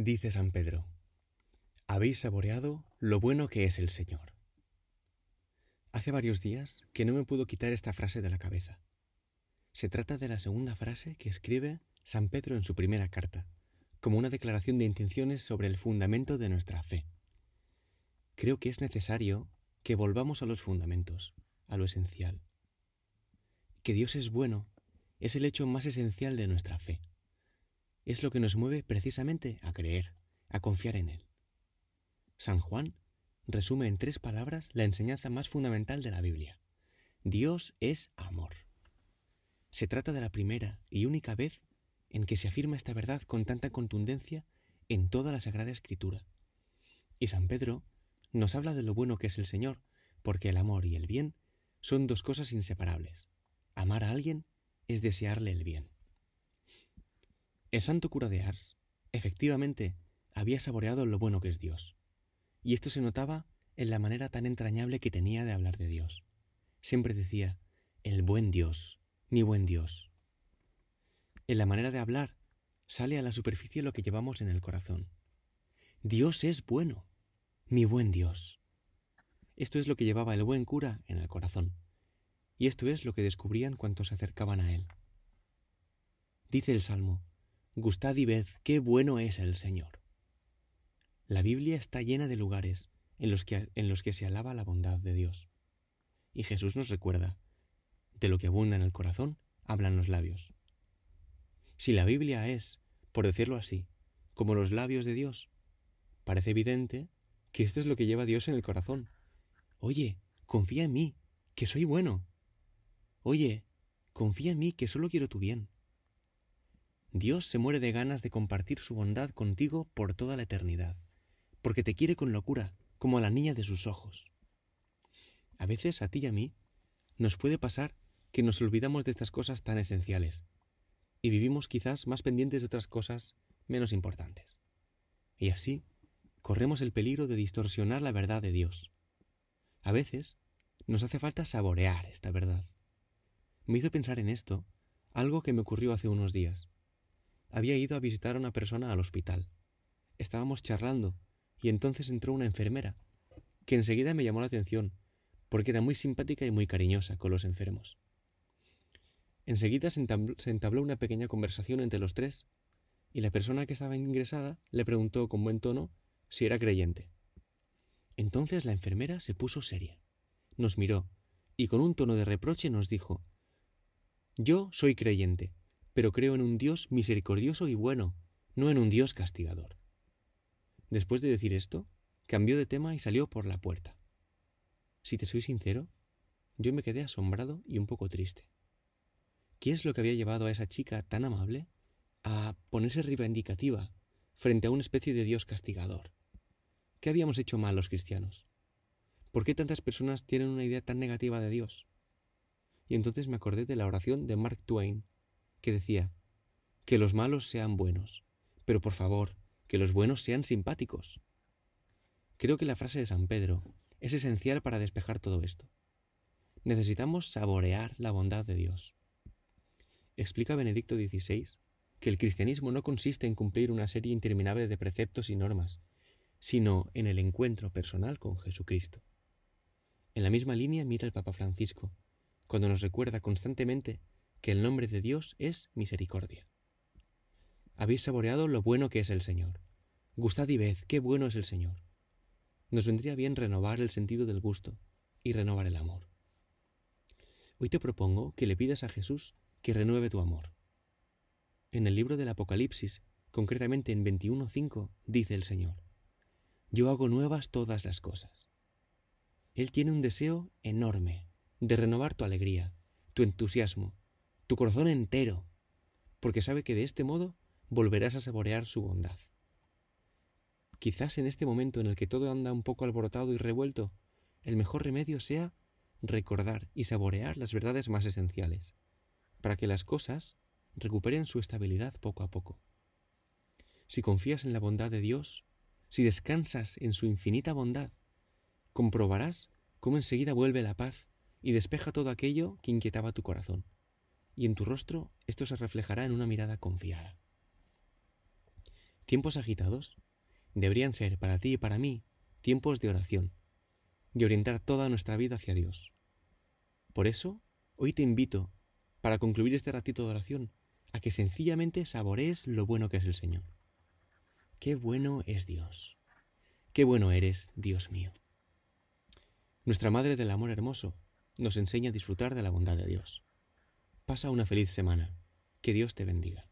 Dice San Pedro, habéis saboreado lo bueno que es el Señor. Hace varios días que no me puedo quitar esta frase de la cabeza. Se trata de la segunda frase que escribe San Pedro en su primera carta, como una declaración de intenciones sobre el fundamento de nuestra fe. Creo que es necesario que volvamos a los fundamentos, a lo esencial. Que Dios es bueno es el hecho más esencial de nuestra fe es lo que nos mueve precisamente a creer, a confiar en Él. San Juan resume en tres palabras la enseñanza más fundamental de la Biblia. Dios es amor. Se trata de la primera y única vez en que se afirma esta verdad con tanta contundencia en toda la Sagrada Escritura. Y San Pedro nos habla de lo bueno que es el Señor, porque el amor y el bien son dos cosas inseparables. Amar a alguien es desearle el bien. El santo cura de Ars, efectivamente, había saboreado lo bueno que es Dios, y esto se notaba en la manera tan entrañable que tenía de hablar de Dios. Siempre decía, el buen Dios, mi buen Dios. En la manera de hablar sale a la superficie lo que llevamos en el corazón. Dios es bueno, mi buen Dios. Esto es lo que llevaba el buen cura en el corazón, y esto es lo que descubrían cuantos se acercaban a él. Dice el Salmo, Gustad y ved qué bueno es el Señor. La Biblia está llena de lugares en los, que, en los que se alaba la bondad de Dios. Y Jesús nos recuerda, de lo que abunda en el corazón, hablan los labios. Si la Biblia es, por decirlo así, como los labios de Dios, parece evidente que esto es lo que lleva Dios en el corazón. Oye, confía en mí, que soy bueno. Oye, confía en mí, que solo quiero tu bien. Dios se muere de ganas de compartir su bondad contigo por toda la eternidad, porque te quiere con locura, como a la niña de sus ojos. A veces a ti y a mí nos puede pasar que nos olvidamos de estas cosas tan esenciales, y vivimos quizás más pendientes de otras cosas menos importantes. Y así corremos el peligro de distorsionar la verdad de Dios. A veces nos hace falta saborear esta verdad. Me hizo pensar en esto algo que me ocurrió hace unos días había ido a visitar a una persona al hospital. Estábamos charlando y entonces entró una enfermera, que enseguida me llamó la atención, porque era muy simpática y muy cariñosa con los enfermos. Enseguida se entabló una pequeña conversación entre los tres, y la persona que estaba ingresada le preguntó con buen tono si era creyente. Entonces la enfermera se puso seria, nos miró, y con un tono de reproche nos dijo Yo soy creyente, pero creo en un Dios misericordioso y bueno, no en un Dios castigador. Después de decir esto, cambió de tema y salió por la puerta. Si te soy sincero, yo me quedé asombrado y un poco triste. ¿Qué es lo que había llevado a esa chica tan amable a ponerse reivindicativa frente a una especie de Dios castigador? ¿Qué habíamos hecho mal los cristianos? ¿Por qué tantas personas tienen una idea tan negativa de Dios? Y entonces me acordé de la oración de Mark Twain, que decía, que los malos sean buenos, pero por favor, que los buenos sean simpáticos. Creo que la frase de San Pedro es esencial para despejar todo esto. Necesitamos saborear la bondad de Dios. Explica Benedicto XVI que el cristianismo no consiste en cumplir una serie interminable de preceptos y normas, sino en el encuentro personal con Jesucristo. En la misma línea mira el Papa Francisco, cuando nos recuerda constantemente que el nombre de Dios es misericordia. Habéis saboreado lo bueno que es el Señor. Gustad y ved qué bueno es el Señor. Nos vendría bien renovar el sentido del gusto y renovar el amor. Hoy te propongo que le pidas a Jesús que renueve tu amor. En el libro del Apocalipsis, concretamente en 21.5, dice el Señor, Yo hago nuevas todas las cosas. Él tiene un deseo enorme de renovar tu alegría, tu entusiasmo, tu corazón entero, porque sabe que de este modo volverás a saborear su bondad. Quizás en este momento en el que todo anda un poco alborotado y revuelto, el mejor remedio sea recordar y saborear las verdades más esenciales, para que las cosas recuperen su estabilidad poco a poco. Si confías en la bondad de Dios, si descansas en su infinita bondad, comprobarás cómo enseguida vuelve la paz y despeja todo aquello que inquietaba tu corazón y en tu rostro esto se reflejará en una mirada confiada. Tiempos agitados deberían ser para ti y para mí tiempos de oración, de orientar toda nuestra vida hacia Dios. Por eso, hoy te invito, para concluir este ratito de oración, a que sencillamente saborees lo bueno que es el Señor. Qué bueno es Dios. Qué bueno eres, Dios mío. Nuestra Madre del Amor Hermoso nos enseña a disfrutar de la bondad de Dios. Pasa una feliz semana. Que Dios te bendiga.